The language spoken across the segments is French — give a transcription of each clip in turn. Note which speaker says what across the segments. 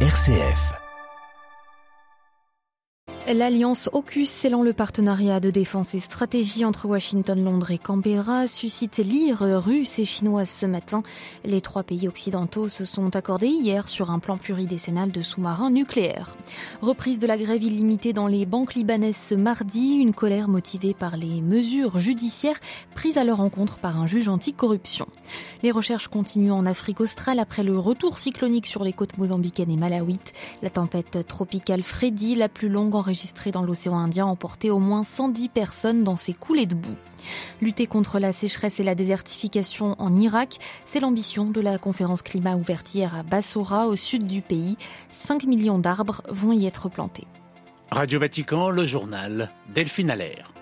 Speaker 1: RCF.
Speaker 2: L'alliance AUKUS scellant le partenariat de défense et stratégie entre Washington, Londres et Canberra suscite l'ire russe et chinoise ce matin. Les trois pays occidentaux se sont accordés hier sur un plan pluridécennal de sous-marins nucléaires. Reprise de la grève illimitée dans les banques libanaises ce mardi, une colère motivée par les mesures judiciaires prises à leur encontre par un juge anti-corruption. Les recherches continuent en Afrique australe après le retour cyclonique sur les côtes mozambicaines et malawites. La tempête tropicale Freddy, la plus longue enregistrée enregistré dans l'océan Indien emporté au moins 110 personnes dans ces coulées de boue. Lutter contre la sécheresse et la désertification en Irak, c'est l'ambition de la conférence climat ouverte hier à Bassora, au sud du pays. 5 millions d'arbres vont y être plantés.
Speaker 3: Radio Vatican, le journal Delphine Allaire.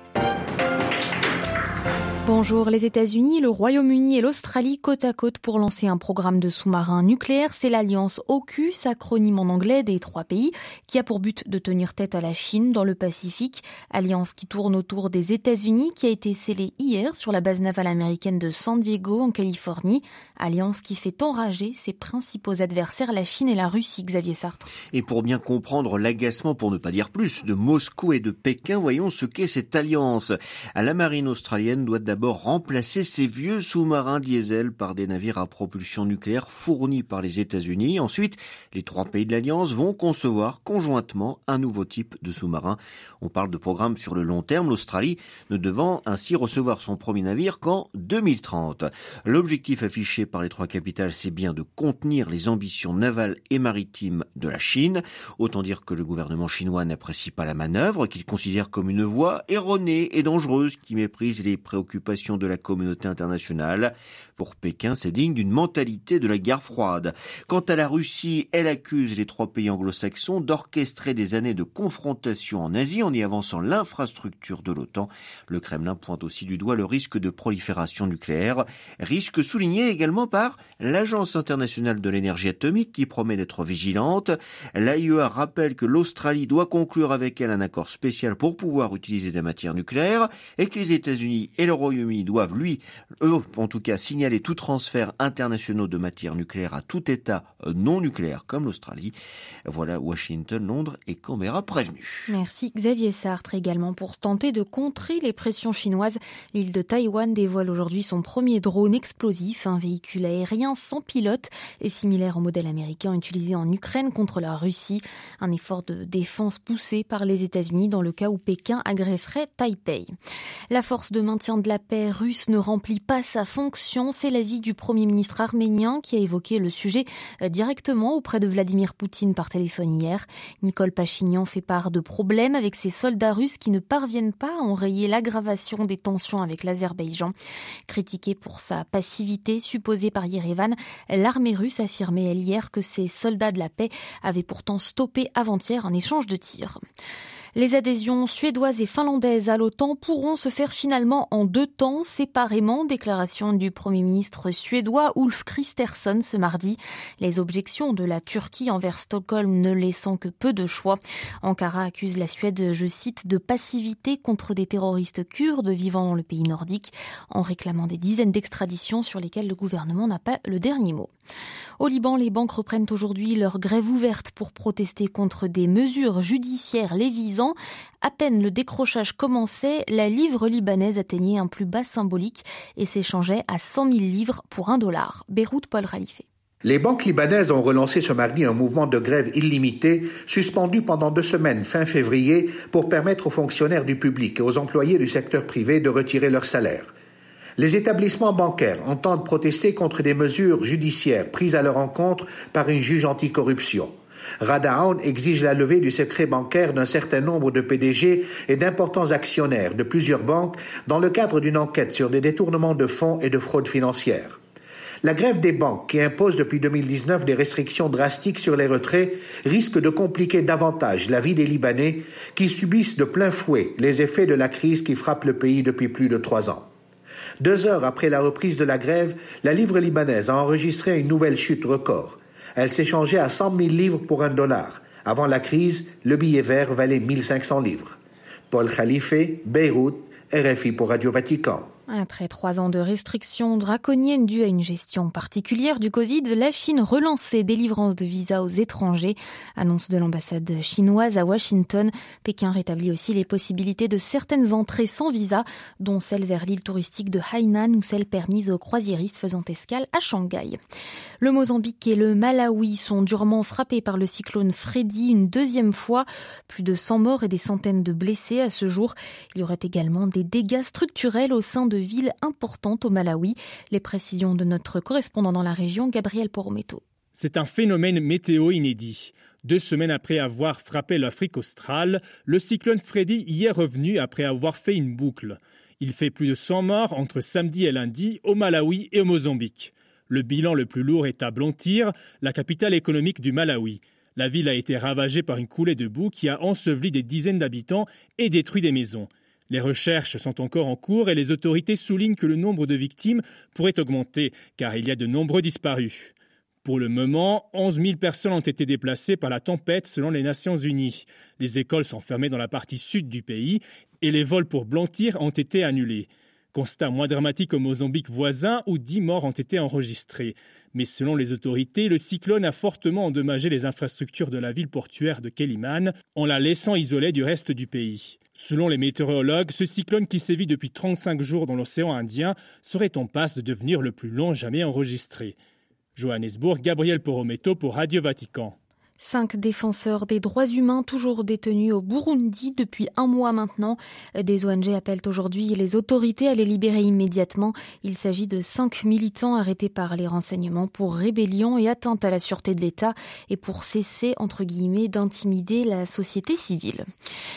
Speaker 2: Bonjour, les États-Unis, le Royaume-Uni et l'Australie côte à côte pour lancer un programme de sous-marins nucléaires. C'est l'alliance AUKUS, acronyme en anglais des trois pays, qui a pour but de tenir tête à la Chine dans le Pacifique. Alliance qui tourne autour des États-Unis, qui a été scellée hier sur la base navale américaine de San Diego en Californie. Alliance qui fait enrager ses principaux adversaires, la Chine et la Russie, Xavier Sartre.
Speaker 4: Et pour bien comprendre l'agacement, pour ne pas dire plus, de Moscou et de Pékin, voyons ce qu'est cette alliance. La marine australienne doit remplacer ces vieux sous-marins diesel par des navires à propulsion nucléaire fournis par les États-Unis. Ensuite, les trois pays de l'Alliance vont concevoir conjointement un nouveau type de sous-marin. On parle de programme sur le long terme, l'Australie ne devant ainsi recevoir son premier navire qu'en 2030. L'objectif affiché par les trois capitales, c'est bien de contenir les ambitions navales et maritimes de la Chine. Autant dire que le gouvernement chinois n'apprécie pas la manœuvre, qu'il considère comme une voie erronée et dangereuse qui méprise les préoccupations de la communauté internationale. Pour Pékin, c'est digne d'une mentalité de la guerre froide. Quant à la Russie, elle accuse les trois pays anglo-saxons d'orchestrer des années de confrontation en Asie en y avançant l'infrastructure de l'OTAN. Le Kremlin pointe aussi du doigt le risque de prolifération nucléaire, risque souligné également par l'Agence internationale de l'énergie atomique qui promet d'être vigilante. L'AIEA rappelle que l'Australie doit conclure avec elle un accord spécial pour pouvoir utiliser des matières nucléaires et que les États-Unis et le Royaume-Uni doivent, lui, eux, en tout cas, signaler tout transfert internationaux de matières nucléaires à tout État euh, non nucléaire comme l'Australie. Voilà Washington, Londres et Canberra prévenus.
Speaker 2: Merci Xavier Sartre également pour tenter de contrer les pressions chinoises. L'île de Taïwan dévoile aujourd'hui son premier drone explosif, un véhicule aérien sans pilote et similaire au modèle américain utilisé en Ukraine contre la Russie. Un effort de défense poussé par les États-Unis dans le cas où Pékin agresserait Taipei. La force de maintien de la paix russe ne remplit pas sa fonction. C'est l'avis du Premier ministre arménien qui a évoqué le sujet euh, directement auprès de Vladimir Poutine par téléphone hier. Nicole Pachignan fait part de problèmes avec ses soldats russes qui ne parviennent pas à enrayer l'aggravation des tensions avec l'Azerbaïdjan. Critiquée pour sa passivité supposée par Yerevan, l'armée russe affirmait elle hier que ses soldats de la paix avaient pourtant stoppé avant-hier un échange de tirs. Les adhésions suédoises et finlandaises à l'OTAN pourront se faire finalement en deux temps, séparément. Déclaration du Premier ministre suédois Ulf Kristersson ce mardi. Les objections de la Turquie envers Stockholm ne laissant que peu de choix. Ankara accuse la Suède, je cite, de passivité contre des terroristes kurdes vivant dans le pays nordique, en réclamant des dizaines d'extraditions sur lesquelles le gouvernement n'a pas le dernier mot. Au Liban, les banques reprennent aujourd'hui leur grève ouverte pour protester contre des mesures judiciaires les visant. À peine le décrochage commençait, la livre libanaise atteignait un plus bas symbolique et s'échangeait à 100 000 livres pour un dollar. Beyrouth, Paul Khalife.
Speaker 5: Les banques libanaises ont relancé ce mardi un mouvement de grève illimité, suspendu pendant deux semaines fin février, pour permettre aux fonctionnaires du public et aux employés du secteur privé de retirer leur salaire. Les établissements bancaires entendent protester contre des mesures judiciaires prises à leur encontre par une juge anticorruption. Radaon exige la levée du secret bancaire d'un certain nombre de PDG et d'importants actionnaires de plusieurs banques dans le cadre d'une enquête sur des détournements de fonds et de fraude financière. La grève des banques, qui impose depuis 2019 des restrictions drastiques sur les retraits, risque de compliquer davantage la vie des Libanais qui subissent de plein fouet les effets de la crise qui frappe le pays depuis plus de trois ans. Deux heures après la reprise de la grève, la livre libanaise a enregistré une nouvelle chute record. Elle changée à 100 000 livres pour un dollar. Avant la crise, le billet vert valait 1500 livres. Paul Khalife, Beyrouth, RFI pour Radio Vatican.
Speaker 2: Après trois ans de restrictions draconiennes dues à une gestion particulière du Covid, la Chine relance ses délivrances de visas aux étrangers. Annonce de l'ambassade chinoise à Washington. Pékin rétablit aussi les possibilités de certaines entrées sans visa, dont celle vers l'île touristique de Hainan ou celle permise aux croisiéristes faisant escale à Shanghai. Le Mozambique et le Malawi sont durement frappés par le cyclone Freddy une deuxième fois. Plus de 100 morts et des centaines de blessés à ce jour. Il y aurait également des dégâts structurels au sein de de villes importantes au Malawi. Les précisions de notre correspondant dans la région, Gabriel Porometo.
Speaker 1: C'est un phénomène météo inédit. Deux semaines après avoir frappé l'Afrique australe, le cyclone Freddy y est revenu après avoir fait une boucle. Il fait plus de 100 morts entre samedi et lundi au Malawi et au Mozambique. Le bilan le plus lourd est à Blantyre, la capitale économique du Malawi. La ville a été ravagée par une coulée de boue qui a enseveli des dizaines d'habitants et détruit des maisons. Les recherches sont encore en cours et les autorités soulignent que le nombre de victimes pourrait augmenter car il y a de nombreux disparus. Pour le moment, 11 000 personnes ont été déplacées par la tempête selon les Nations Unies. Les écoles sont fermées dans la partie sud du pays et les vols pour Blantyre ont été annulés. Constat moins dramatique au Mozambique voisin où 10 morts ont été enregistrés. Mais selon les autorités, le cyclone a fortement endommagé les infrastructures de la ville portuaire de Keliman en la laissant isolée du reste du pays. Selon les météorologues, ce cyclone qui sévit depuis 35 jours dans l'océan Indien serait en passe de devenir le plus long jamais enregistré. Johannesburg, Gabriel Porometo pour Radio Vatican.
Speaker 2: Cinq défenseurs des droits humains toujours détenus au Burundi depuis un mois maintenant. Des ONG appellent aujourd'hui les autorités à les libérer immédiatement. Il s'agit de cinq militants arrêtés par les renseignements pour rébellion et atteinte à la sûreté de l'État et pour cesser, entre guillemets, d'intimider la société civile.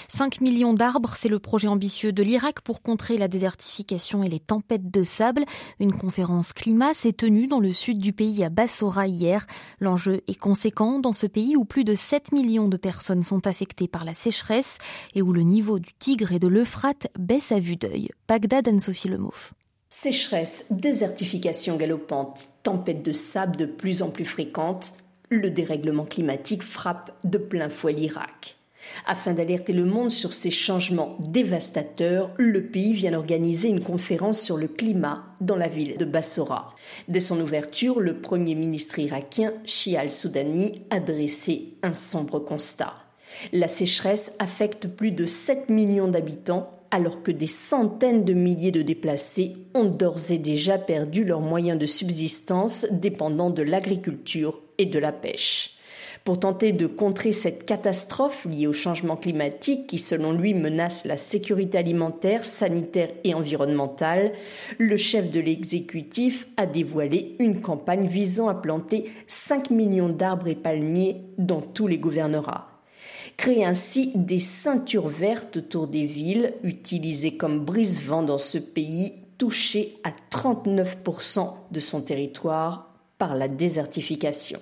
Speaker 2: 5 millions d'arbres, c'est le projet ambitieux de l'Irak pour contrer la désertification et les tempêtes de sable. Une conférence climat s'est tenue dans le sud du pays à Bassora hier. L'enjeu est conséquent dans ce pays où plus de 7 millions de personnes sont affectées par la sécheresse et où le niveau du Tigre et de l'Euphrate baisse à vue d'œil. Bagdad Anne-Sophie Lemouf.
Speaker 6: Sécheresse, désertification galopante, tempêtes de sable de plus en plus fréquentes, le dérèglement climatique frappe de plein fouet l'Irak. Afin d'alerter le monde sur ces changements dévastateurs, le pays vient d'organiser une conférence sur le climat dans la ville de Bassora. Dès son ouverture, le premier ministre irakien, Shia al-Soudani, a dressé un sombre constat. La sécheresse affecte plus de 7 millions d'habitants alors que des centaines de milliers de déplacés ont d'ores et déjà perdu leurs moyens de subsistance dépendant de l'agriculture et de la pêche. Pour tenter de contrer cette catastrophe liée au changement climatique qui, selon lui, menace la sécurité alimentaire, sanitaire et environnementale, le chef de l'exécutif a dévoilé une campagne visant à planter 5 millions d'arbres et palmiers dans tous les gouvernorats créer ainsi des ceintures vertes autour des villes, utilisées comme brise-vent dans ce pays touché à 39% de son territoire par la désertification.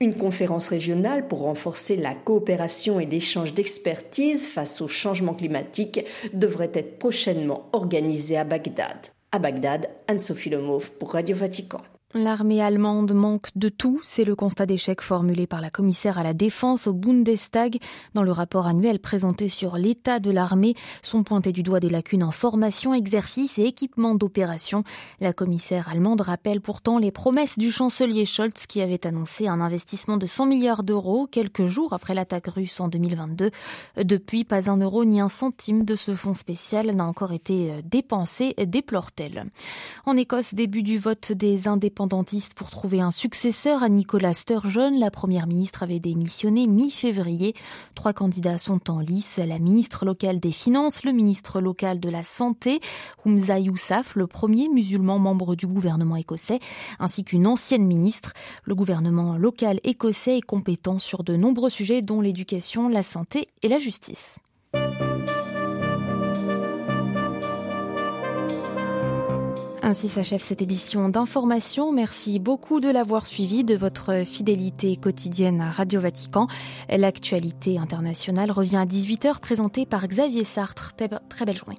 Speaker 6: Une conférence régionale pour renforcer la coopération et l'échange d'expertise face au changement climatique devrait être prochainement organisée à Bagdad. À Bagdad, Anne-Sophie pour Radio Vatican.
Speaker 2: L'armée allemande manque de tout, c'est le constat d'échec formulé par la commissaire à la défense au Bundestag. Dans le rapport annuel présenté sur l'état de l'armée, sont pointés du doigt des lacunes en formation, exercice et équipement d'opération. La commissaire allemande rappelle pourtant les promesses du chancelier Scholz qui avait annoncé un investissement de 100 milliards d'euros quelques jours après l'attaque russe en 2022. Depuis, pas un euro ni un centime de ce fonds spécial n'a encore été dépensé, déplore-t-elle. En Écosse, début du vote des indépendants pour trouver un successeur à Nicolas Sturgeon. La première ministre avait démissionné mi-février. Trois candidats sont en lice. La ministre locale des Finances, le ministre local de la Santé, Humza Yousaf, le premier musulman membre du gouvernement écossais, ainsi qu'une ancienne ministre. Le gouvernement local écossais est compétent sur de nombreux sujets dont l'éducation, la santé et la justice. Ainsi s'achève cette édition d'information. Merci beaucoup de l'avoir suivi, de votre fidélité quotidienne à Radio Vatican. L'actualité internationale revient à 18h présentée par Xavier Sartre. Très belle journée.